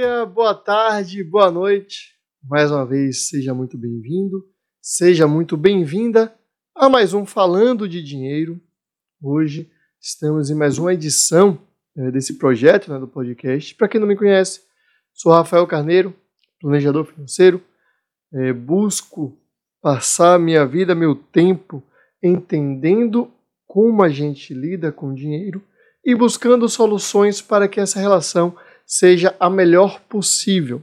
dia, boa tarde, boa noite. Mais uma vez, seja muito bem-vindo, seja muito bem-vinda a mais um Falando de Dinheiro. Hoje estamos em mais uma edição é, desse projeto né, do podcast. Para quem não me conhece, sou Rafael Carneiro, planejador financeiro. É, busco passar minha vida, meu tempo entendendo como a gente lida com dinheiro e buscando soluções para que essa relação seja a melhor possível.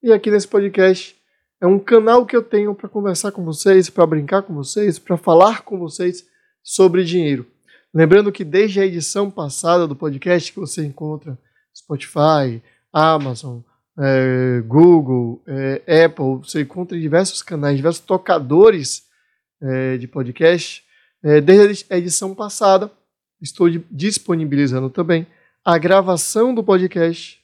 E aqui nesse podcast é um canal que eu tenho para conversar com vocês, para brincar com vocês, para falar com vocês sobre dinheiro. Lembrando que desde a edição passada do podcast que você encontra Spotify, Amazon, é, Google, é, Apple, você encontra em diversos canais, diversos tocadores é, de podcast. Desde a edição passada, estou disponibilizando também a gravação do podcast,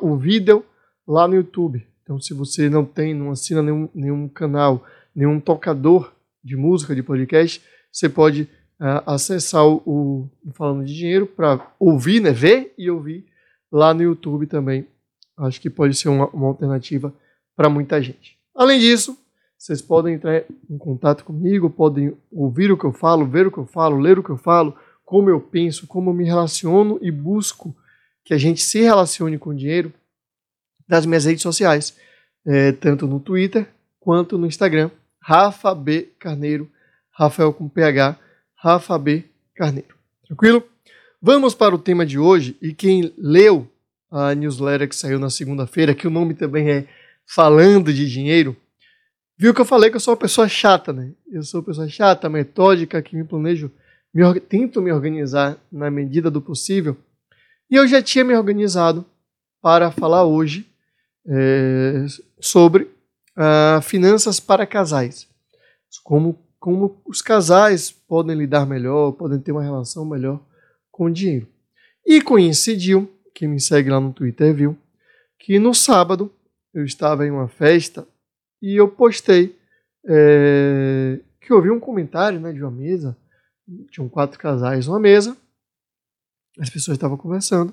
o vídeo lá no YouTube. Então, se você não tem, não assina nenhum, nenhum canal, nenhum tocador de música, de podcast, você pode uh, acessar o, o, Falando de Dinheiro para ouvir, né, ver e ouvir lá no YouTube também. Acho que pode ser uma, uma alternativa para muita gente. Além disso, vocês podem entrar em contato comigo, podem ouvir o que eu falo, ver o que eu falo, ler o que eu falo, como eu penso, como eu me relaciono e busco que a gente se relacione com o dinheiro das minhas redes sociais, é, tanto no Twitter quanto no Instagram, Rafa B Carneiro, Rafael com PH, Rafa B Carneiro. Tranquilo? Vamos para o tema de hoje e quem leu a newsletter que saiu na segunda-feira, que o nome também é Falando de Dinheiro, viu que eu falei que eu sou uma pessoa chata, né? Eu sou uma pessoa chata, metódica, que me planejo me, tento me organizar na medida do possível. E eu já tinha me organizado para falar hoje é, sobre uh, finanças para casais. Como, como os casais podem lidar melhor, podem ter uma relação melhor com o dinheiro. E coincidiu, quem me segue lá no Twitter viu, que no sábado eu estava em uma festa e eu postei é, que eu vi um comentário né, de uma mesa tinham quatro casais numa mesa, as pessoas estavam conversando,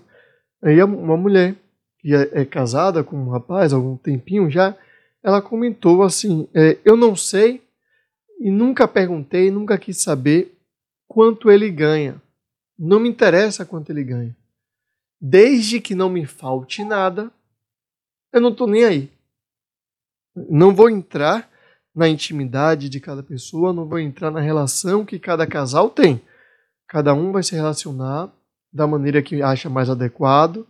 aí uma mulher que é, é casada com um rapaz há algum tempinho já, ela comentou assim, é, eu não sei e nunca perguntei, nunca quis saber quanto ele ganha. Não me interessa quanto ele ganha. Desde que não me falte nada, eu não estou nem aí. Não vou entrar na intimidade de cada pessoa, não vou entrar na relação que cada casal tem. Cada um vai se relacionar da maneira que acha mais adequado,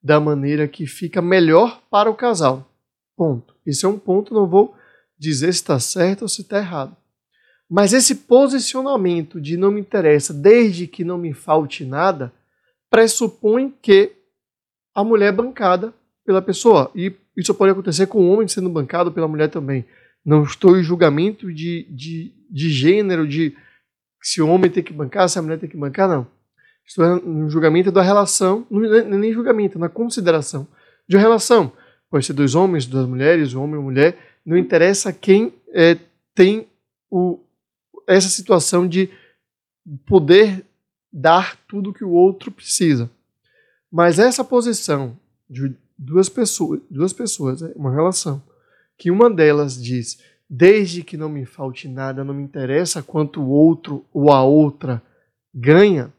da maneira que fica melhor para o casal. Ponto. Esse é um ponto, não vou dizer se está certo ou se está errado. Mas esse posicionamento de não me interessa desde que não me falte nada pressupõe que a mulher é bancada pela pessoa. E isso pode acontecer com o homem sendo bancado pela mulher também. Não estou em julgamento de, de, de gênero, de se o homem tem que bancar, se a mulher tem que bancar, não. Estou no julgamento da relação, é nem julgamento, na consideração de uma relação. Pode ser dois homens, duas mulheres, um homem ou mulher, não interessa quem é, tem o, essa situação de poder dar tudo que o outro precisa. Mas essa posição de duas pessoas, duas pessoas, é uma relação, que uma delas diz: desde que não me falte nada, não me interessa quanto o outro ou a outra ganha,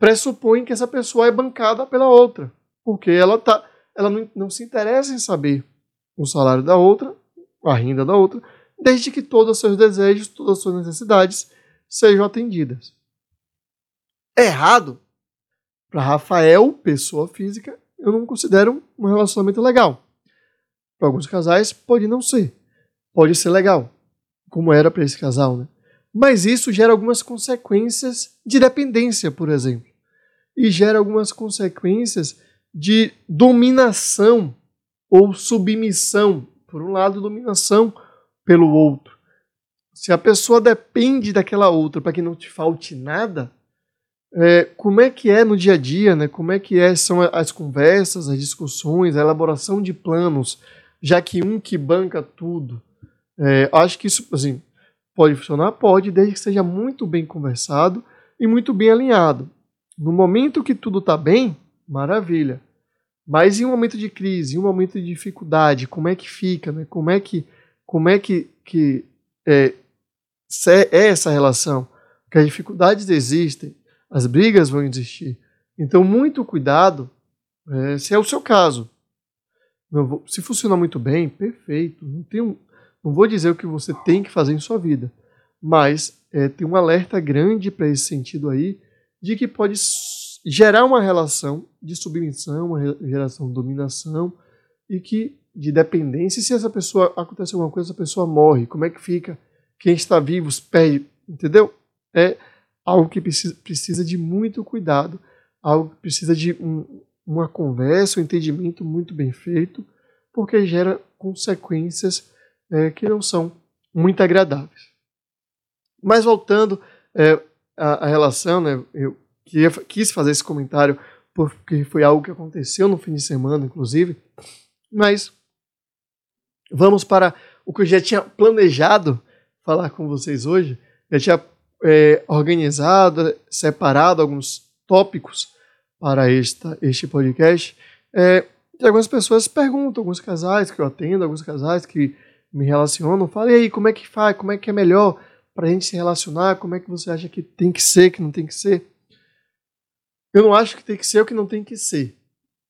pressupõe que essa pessoa é bancada pela outra, porque ela, tá, ela não, não se interessa em saber o salário da outra, a renda da outra, desde que todos os seus desejos, todas as suas necessidades sejam atendidas. Errado, para Rafael, pessoa física, eu não considero um relacionamento legal. Para alguns casais, pode não ser. Pode ser legal, como era para esse casal, né? Mas isso gera algumas consequências de dependência, por exemplo. E gera algumas consequências de dominação ou submissão. Por um lado, dominação pelo outro. Se a pessoa depende daquela outra para que não te falte nada, é, como é que é no dia a dia, né? Como é que é, são as conversas, as discussões, a elaboração de planos já que um que banca tudo. É, acho que isso, assim, pode funcionar? Pode, desde que seja muito bem conversado e muito bem alinhado. No momento que tudo está bem, maravilha. Mas em um momento de crise, em um momento de dificuldade, como é que fica, né? Como é que, como é que, que é, é essa relação? Porque as dificuldades existem, as brigas vão existir. Então, muito cuidado é, se é o seu caso. Vou, se funciona muito bem, perfeito. Não, não vou dizer o que você tem que fazer em sua vida, mas é, tem um alerta grande para esse sentido aí, de que pode gerar uma relação de submissão, uma relação de dominação, e que de dependência, e se essa pessoa acontece alguma coisa, essa pessoa morre, como é que fica? Quem está vivo perde, entendeu? É algo que precisa, precisa de muito cuidado, algo que precisa de um, uma conversa, um entendimento muito bem feito, porque gera consequências é, que não são muito agradáveis. Mas voltando é, à, à, relação, né, eu queria, quis fazer esse comentário porque foi algo que aconteceu no fim de semana, inclusive, mas vamos para o que eu já tinha planejado falar com vocês hoje, já tinha é, organizado, separado alguns tópicos para esta, este podcast. É, algumas pessoas perguntam, alguns casais que eu atendo, alguns casais que me relacionam, falam, e aí, como é que faz, como é que é melhor para a gente se relacionar, como é que você acha que tem que ser, que não tem que ser? Eu não acho que tem que ser o que não tem que ser.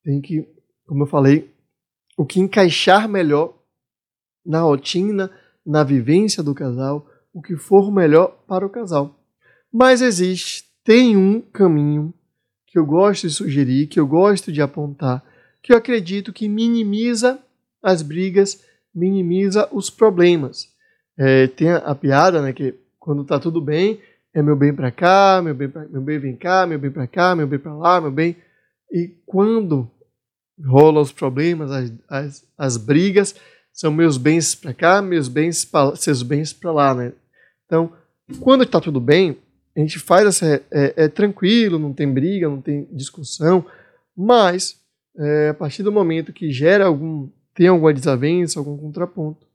Tem que, como eu falei, o que encaixar melhor na rotina, na vivência do casal, o que for melhor para o casal. Mas existe, tem um caminho que eu gosto de sugerir, que eu gosto de apontar, que eu acredito que minimiza as brigas, minimiza os problemas. É, tem a, a, piada, né, que quando tá tudo bem, é meu bem para cá, meu bem, pra, meu bem vem cá, meu bem para cá, meu bem para lá, meu bem. E quando rolam os problemas, as, as, as brigas, são meus bens para cá, meus bens pra, seus bens para lá, né? Então, quando está tudo bem, a gente faz essa. É, é, tranquilo, não tem briga, não tem discussão, mas é, a partir do momento que gera algum. tem alguma desavença, algum contraponto,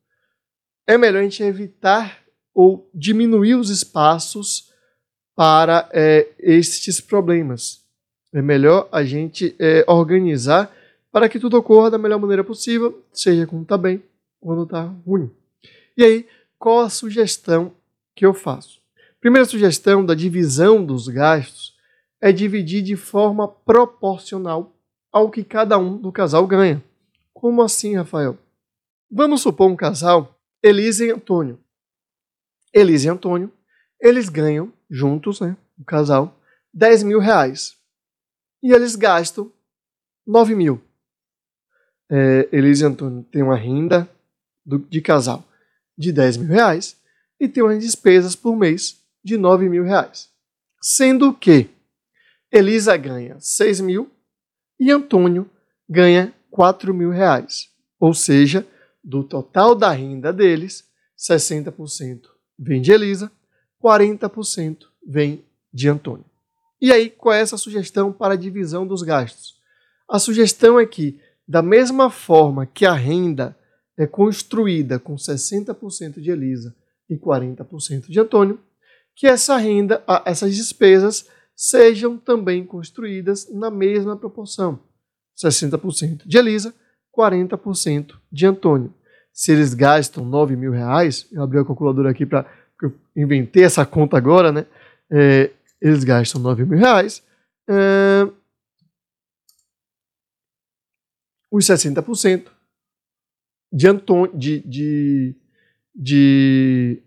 é melhor a gente evitar ou diminuir os espaços para é, estes problemas. É melhor a gente é, organizar para que tudo ocorra da melhor maneira possível, seja quando está bem, quando está ruim. E aí, qual a sugestão que eu faço? Primeira sugestão da divisão dos gastos é dividir de forma proporcional ao que cada um do casal ganha. Como assim, Rafael? Vamos supor um casal, Elisa e Antônio. Elisa e Antônio, eles ganham juntos, né, o casal, 10 mil reais. E eles gastam 9 mil. É, Elisa e Antônio têm uma renda do, de casal de 10 mil reais e têm umas despesas por mês de 9 mil reais. Sendo que Elisa ganha 6 mil e Antônio ganha 4 mil reais. Ou seja, do total da renda deles, 60% vem de Elisa, 40% vem de Antônio. E aí, qual é essa sugestão para a divisão dos gastos? A sugestão é que, da mesma forma que a renda é construída com 60% de Elisa e 40% de Antônio, que essa renda, essas despesas sejam também construídas na mesma proporção. 60% de Elisa, 40% de Antônio. Se eles gastam 9 mil reais, eu abri a calculadora aqui para inventei essa conta agora, né? É, eles gastam 9 mil reais. É, os 60% de, Antônio, de, de, de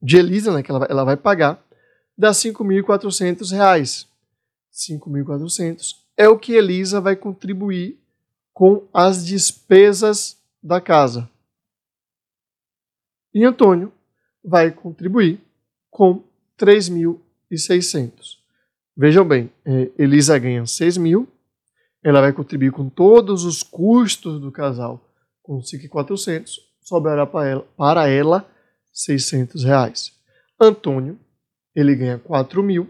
de Elisa, né, que ela vai, ela vai pagar, dá R$ 5.400. 5.400 é o que Elisa vai contribuir com as despesas da casa. E Antônio vai contribuir com 3.600. Vejam bem, é, Elisa ganha 6 mil, ela vai contribuir com todos os custos do casal com 5.400, sobrará para ela, para ela 600 reais. Antônio, ele ganha 4 mil,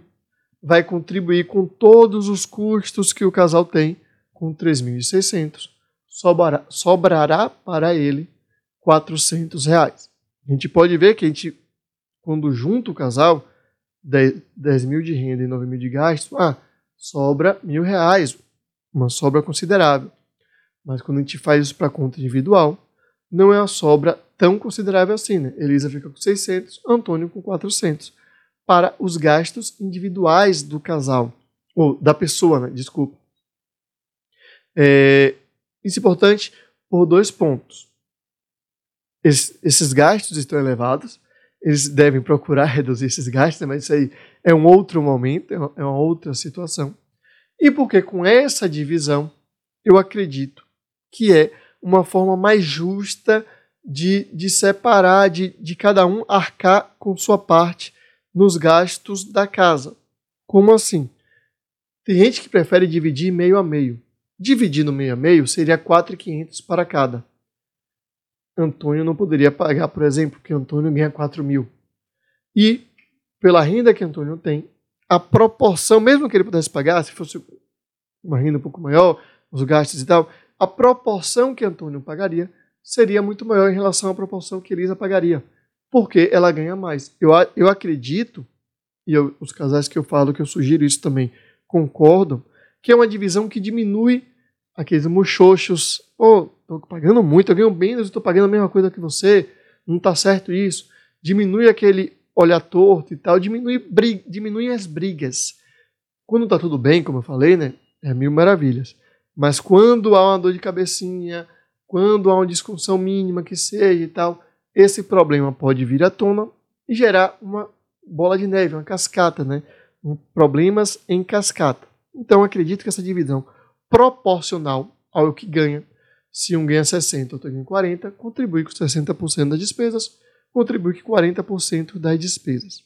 vai contribuir com todos os custos que o casal tem, com 3.600. Sobrará, sobrará para ele 400 reais. A gente pode ver que a gente, quando junta o casal, 10, 10 mil de renda e 9 mil de gasto, ah, sobra mil reais. uma sobra considerável. Mas quando a gente faz isso para conta individual, não é uma sobra tão considerável assim, né? Elisa fica com 600, Antônio com 400, para os gastos individuais do casal, ou da pessoa, né? Desculpa. É, isso é importante por dois pontos. Es, esses gastos estão elevados, eles devem procurar reduzir esses gastos, mas isso aí é um outro momento, é uma é outra situação. E porque com essa divisão, eu acredito que é uma forma mais justa de, de separar, de, de cada um arcar com sua parte nos gastos da casa. Como assim? Tem gente que prefere dividir meio a meio. Dividir no meio a meio seria 4,500 para cada. Antônio não poderia pagar, por exemplo, porque Antônio ganha 4 mil. E, pela renda que Antônio tem, a proporção, mesmo que ele pudesse pagar, se fosse uma renda um pouco maior, os gastos e tal, a proporção que Antônio pagaria seria muito maior em relação à proporção que Elisa pagaria, porque ela ganha mais. Eu, eu acredito, e eu, os casais que eu falo, que eu sugiro isso também, concordam, que é uma divisão que diminui aqueles muxoxos. Pô, estou pagando muito, eu ganho menos, estou pagando a mesma coisa que você, não está certo isso. Diminui aquele olhar torto e tal, diminui, briga, diminui as brigas. Quando está tudo bem, como eu falei, né, é mil maravilhas. Mas quando há uma dor de cabecinha, quando há uma discussão mínima que seja e tal, esse problema pode vir à tona e gerar uma bola de neve, uma cascata, né? Problemas em cascata. Então acredito que essa divisão proporcional ao que ganha, se um ganha 60 outro ganha 40, contribui com 60% das despesas, contribui com 40% das despesas.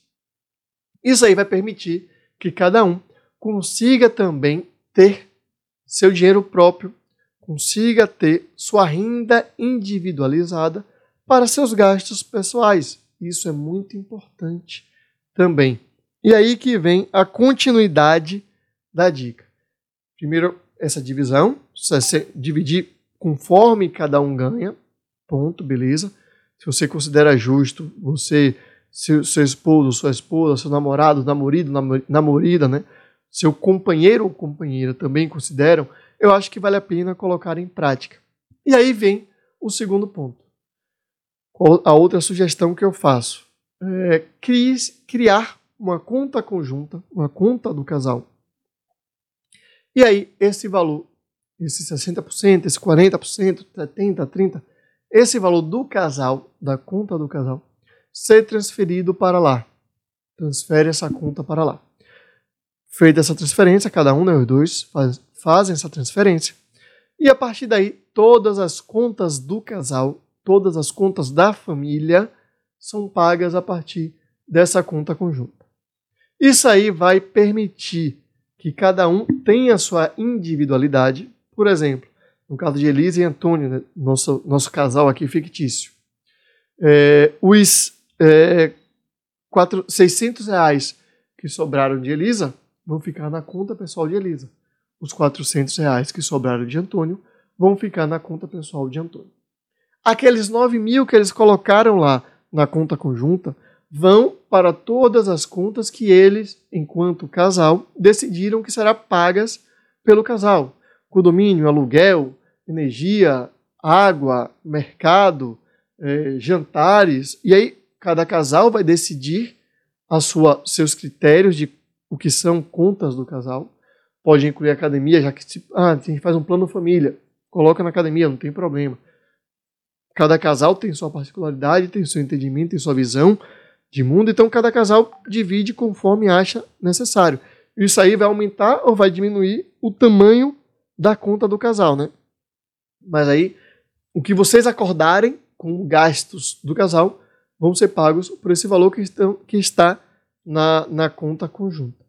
Isso aí vai permitir que cada um consiga também ter seu dinheiro próprio, consiga ter sua renda individualizada para seus gastos pessoais. Isso é muito importante também. E aí que vem a continuidade da dica. Primeiro, essa divisão, dividir conforme cada um ganha, ponto, beleza. Se você considera justo, você, seu, seu esposo, sua esposa, seu namorado, namorado, namorida, né? Seu companheiro ou companheira também consideram, eu acho que vale a pena colocar em prática. E aí vem o segundo ponto. A outra sugestão que eu faço é criar uma conta conjunta, uma conta do casal e aí, esse valor, esse 60%, esse 40%, 70%, 30%, esse valor do casal, da conta do casal, ser transferido para lá. Transfere essa conta para lá. Feita essa transferência, cada um, né, os dois, faz, fazem essa transferência. E a partir daí, todas as contas do casal, todas as contas da família, são pagas a partir dessa conta conjunta. Isso aí vai permitir que cada um tem a sua individualidade. Por exemplo, no caso de Elisa e Antônio, né, nosso, nosso casal aqui fictício, é, os é, quatro, 600 reais que sobraram de Elisa vão ficar na conta pessoal de Elisa. Os 400 reais que sobraram de Antônio vão ficar na conta pessoal de Antônio. Aqueles 9 mil que eles colocaram lá na conta conjunta vão para todas as contas que eles, enquanto casal, decidiram que serão pagas pelo casal. Condomínio, aluguel, energia, água, mercado, eh, jantares. E aí cada casal vai decidir a sua, seus critérios de o que são contas do casal. Pode incluir academia, já que ah, a gente faz um plano família, coloca na academia, não tem problema. Cada casal tem sua particularidade, tem seu entendimento, tem sua visão, de mundo, então cada casal divide conforme acha necessário. Isso aí vai aumentar ou vai diminuir o tamanho da conta do casal, né? Mas aí, o que vocês acordarem com gastos do casal vão ser pagos por esse valor que, estão, que está na, na conta conjunta.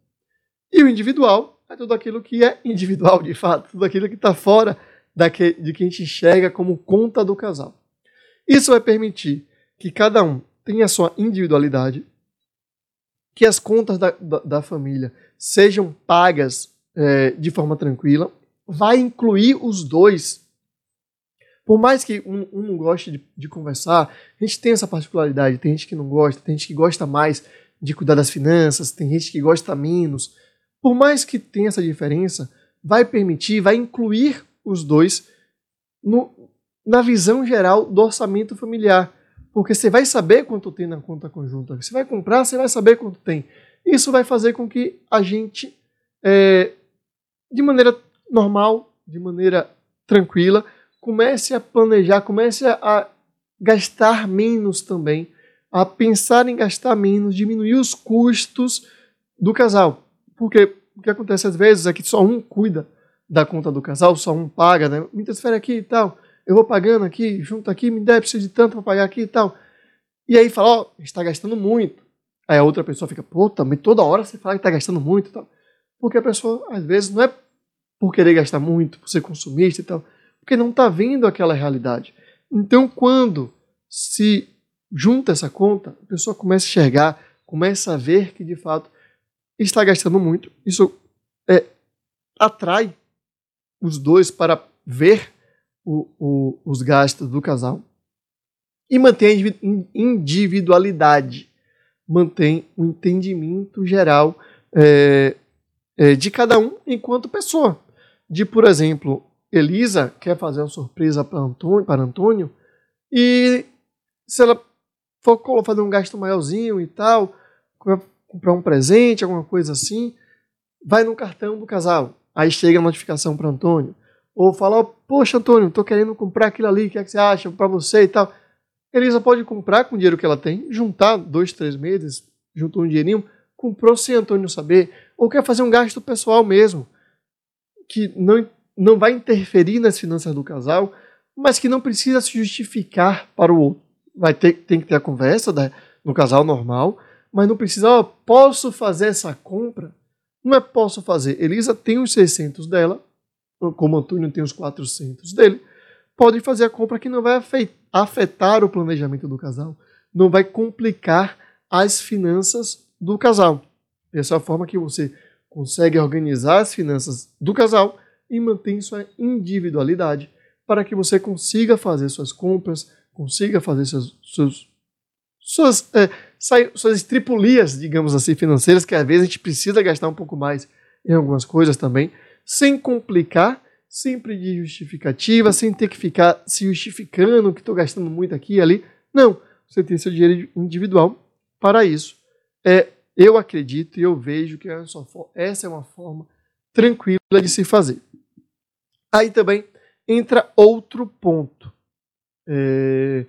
E o individual é tudo aquilo que é individual, de fato, tudo aquilo que está fora daque, de que a gente enxerga como conta do casal. Isso vai permitir que cada um tem a sua individualidade, que as contas da, da, da família sejam pagas é, de forma tranquila, vai incluir os dois. Por mais que um, um não goste de, de, conversar, a gente tem essa particularidade, tem gente que não gosta, tem gente que gosta mais de cuidar das finanças, tem gente que gosta menos. Por mais que tenha essa diferença, vai permitir, vai incluir os dois no, na visão geral do orçamento familiar. Porque você vai saber quanto tem na conta conjunta. Você vai comprar, você vai saber quanto tem. Isso vai fazer com que a gente, é, de maneira normal, de maneira tranquila, comece a planejar, comece a gastar menos também, a pensar em gastar menos, diminuir os custos do casal. Porque o que acontece às vezes é que só um cuida da conta do casal, só um paga, né? Me transfere aqui e tal, eu vou pagando aqui, junto aqui, me deve, preciso de tanto para pagar aqui e tal. E aí fala, ó, oh, está gastando muito. Aí a outra pessoa fica, pô, também toda hora você fala que está gastando muito e tal. Porque a pessoa, às vezes, não é por querer gastar muito, por ser consumista e tal, porque não está vendo aquela realidade. Então, quando se junta essa conta, a pessoa começa a enxergar, começa a ver que de fato está gastando muito. Isso é, atrai os dois para ver o, o, os gastos do casal e mantém a individualidade, mantém o entendimento geral é, é, de cada um enquanto pessoa. De, por exemplo, Elisa quer fazer uma surpresa para Antônio, para Antônio e se ela for fazer um gasto maiorzinho e tal, comprar um presente, alguma coisa assim, vai no cartão do casal. Aí chega a notificação para Antônio. Ou fala, poxa Antônio, estou querendo comprar aquilo ali, o que, é que você acha para você e tal. Elisa pode comprar com o dinheiro que ela tem, juntar dois, três meses, juntou um dinheirinho, comprou sem Antônio saber, ou quer fazer um gasto pessoal mesmo, que não, não vai interferir nas finanças do casal, mas que não precisa se justificar para o outro. Vai ter, tem que ter a conversa né, no casal normal, mas não precisa, ó, posso fazer essa compra? Não é posso fazer. Elisa tem os 600 dela, como Antônio tem os 400 dele, pode fazer a compra que não vai afetar o planejamento do casal, não vai complicar as finanças do casal. Essa é a forma que você consegue organizar as finanças do casal e mantém sua individualidade para que você consiga fazer suas compras, consiga fazer seus, seus suas, é, suas estripulias, digamos assim, financeiras, que às vezes a gente precisa gastar um pouco mais em algumas coisas também, sem complicar, sempre de justificativa, sem ter que ficar se justificando que estou gastando muito aqui e ali. Não, você tem seu dinheiro individual para isso. É, eu acredito e eu vejo que essa é uma forma tranquila de se fazer. Aí também entra outro ponto. É,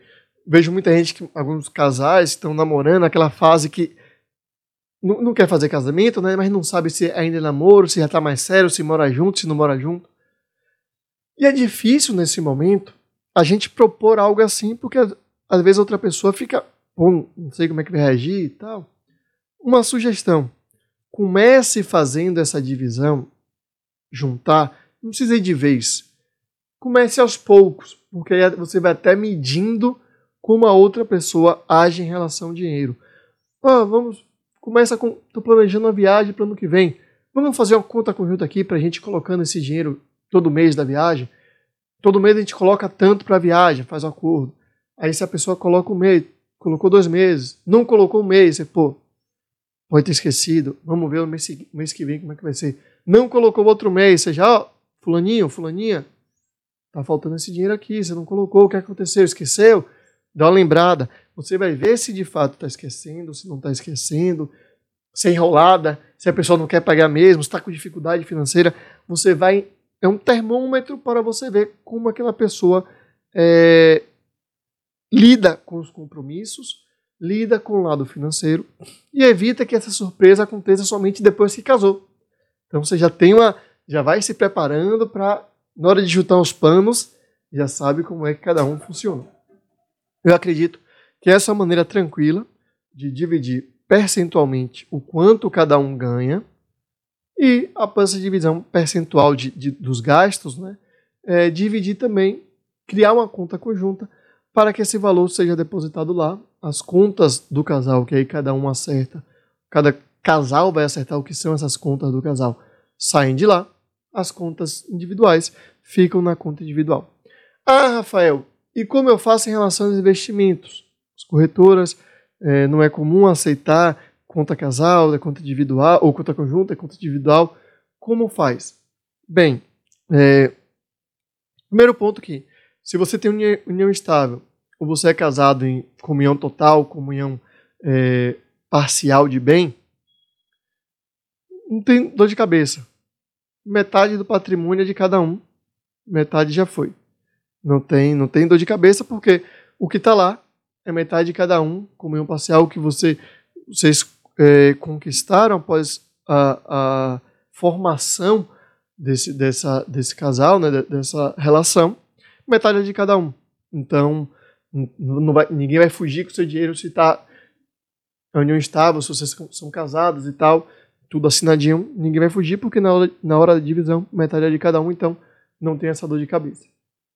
vejo muita gente que alguns casais estão namorando aquela fase que não, não, quer fazer casamento, né, mas não sabe se ainda é namoro, se já está mais sério, se mora junto, se não mora junto. E é difícil nesse momento a gente propor algo assim, porque às vezes outra pessoa fica, bom, não sei como é que vai reagir e tal. Uma sugestão: comece fazendo essa divisão, juntar, não precisa ir de vez. Comece aos poucos, porque aí você vai até medindo como a outra pessoa age em relação ao dinheiro. Ah, vamos, começa com, estou planejando uma viagem para o ano que vem. Vamos fazer uma conta conjunta aqui para a gente colocando esse dinheiro todo mês da viagem. Todo mês a gente coloca tanto para a viagem, faz um acordo. Aí se a pessoa coloca um mês, colocou dois meses, não colocou um mês, você, pô, pode ter esquecido, vamos ver o mês, mês que vem como é que vai ser. Não colocou outro mês, você já, ó, fulaninho, fulaninha, tá faltando esse dinheiro aqui, você não colocou, o que aconteceu? Esqueceu? Dá uma lembrada. Você vai ver se de fato está esquecendo, se não está esquecendo, se é enrolada, se a pessoa não quer pagar mesmo, está com dificuldade financeira. Você vai. É um termômetro para você ver como aquela pessoa é, lida com os compromissos, lida com o lado financeiro e evita que essa surpresa aconteça somente depois que casou. Então você já tem uma. Já vai se preparando para, na hora de juntar os panos, já sabe como é que cada um funciona. Eu acredito que essa é uma maneira tranquila de dividir percentualmente o quanto cada um ganha e, após essa divisão percentual de, de, dos gastos, né, é, dividir também, criar uma conta conjunta para que esse valor seja depositado lá. As contas do casal, que aí cada um acerta, cada casal vai acertar o que são essas contas do casal, saem de lá. As contas individuais ficam na conta individual. Ah, Rafael, e como eu faço em relação aos investimentos? As corretoras é, não é comum aceitar conta casal, é conta individual, ou conta conjunta, é conta individual. Como faz? Bem, é, primeiro ponto que, se você tem união estável, ou você é casado em comunhão total, comunhão é, parcial de bem, não tem dor de cabeça. Metade do patrimônio é de cada um, metade já foi. Não tem, não tem dor de cabeça porque o que está lá é metade de cada um, comunhão parcial que você, vocês é, conquistaram após a, a formação desse, dessa, desse casal, né, dessa relação, metade é de cada um. Então, não vai, ninguém vai fugir com seu dinheiro se está a união estável, se vocês são casados e tal, tudo assinadinho, ninguém vai fugir, porque na hora, na hora da divisão, metade é de cada um, então não tem essa dor de cabeça.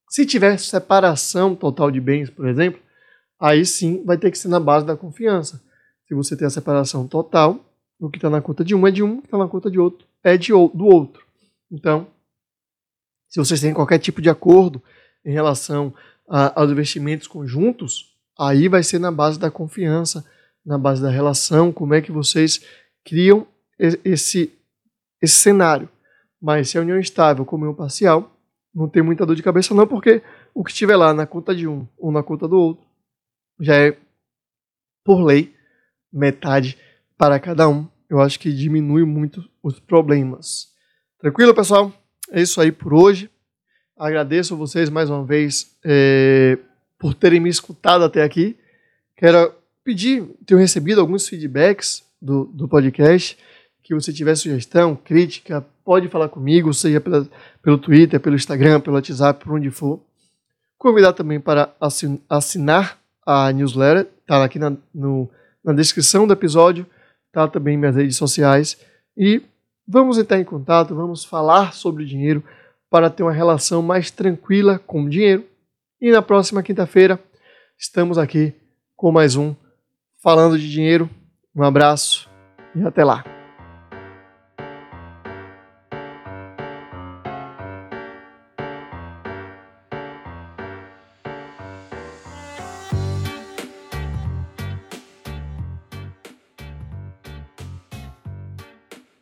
Se tiver separação total de bens, por exemplo, aí sim vai ter que ser na base da confiança. Se você tem a separação total, o que está na conta de um é de um, o que está na conta de outro é de, do outro. Então, se vocês têm qualquer tipo de acordo em relação a, aos investimentos conjuntos, aí vai ser na base da confiança, na base da relação, como é que vocês criam esse, esse cenário. Mas se a união estável, comunhão parcial, não tem muita dor de cabeça não, porque o que estiver lá na conta de um ou na conta do outro já é, por lei, metade para cada um. Eu acho que diminui muito os problemas. Tranquilo, pessoal? É isso aí por hoje. Agradeço vocês mais uma vez é, por terem me escutado até aqui. Quero pedir, tenho recebido alguns feedbacks do, do podcast. Que você tiver sugestão, crítica, pode falar comigo, seja pela, pelo Twitter, pelo Instagram, pelo WhatsApp, por onde for. Convidar também para assinar a newsletter, está aqui na, no, na descrição do episódio, tá também minhas redes sociais. E vamos entrar em contato, vamos falar sobre dinheiro para ter uma relação mais tranquila com o dinheiro. E na próxima quinta-feira estamos aqui com mais um Falando de Dinheiro. Um abraço e até lá.